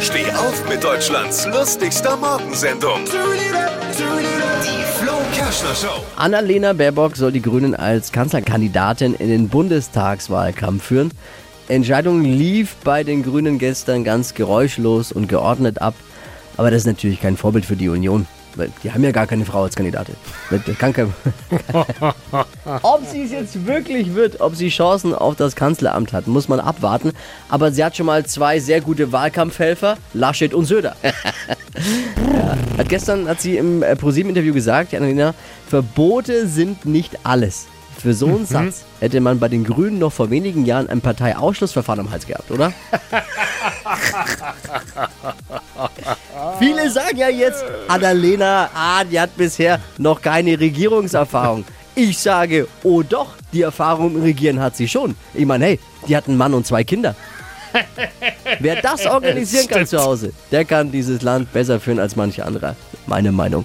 Steh auf mit Deutschlands lustigster Morgensendung. Die Flo Kerschner Show. Annalena Baerbock soll die Grünen als Kanzlerkandidatin in den Bundestagswahlkampf führen. Entscheidung lief bei den Grünen gestern ganz geräuschlos und geordnet ab. Aber das ist natürlich kein Vorbild für die Union. Die haben ja gar keine Frau als Kandidatin. Das kann kein ob sie es jetzt wirklich wird, ob sie Chancen auf das Kanzleramt hat, muss man abwarten. Aber sie hat schon mal zwei sehr gute Wahlkampfhelfer, Laschet und Söder. ja. hat gestern hat sie im äh, ProSieben-Interview gesagt, Annalena, Verbote sind nicht alles. Für so einen Satz hätte man bei den Grünen noch vor wenigen Jahren ein Parteiausschlussverfahren am Hals gehabt, oder? Viele sagen ja jetzt, Annalena, ah, die hat bisher noch keine Regierungserfahrung. Ich sage, oh doch, die Erfahrung im Regieren hat sie schon. Ich meine, hey, die hat einen Mann und zwei Kinder. Wer das organisieren kann zu Hause, der kann dieses Land besser führen als manche andere. Meine Meinung.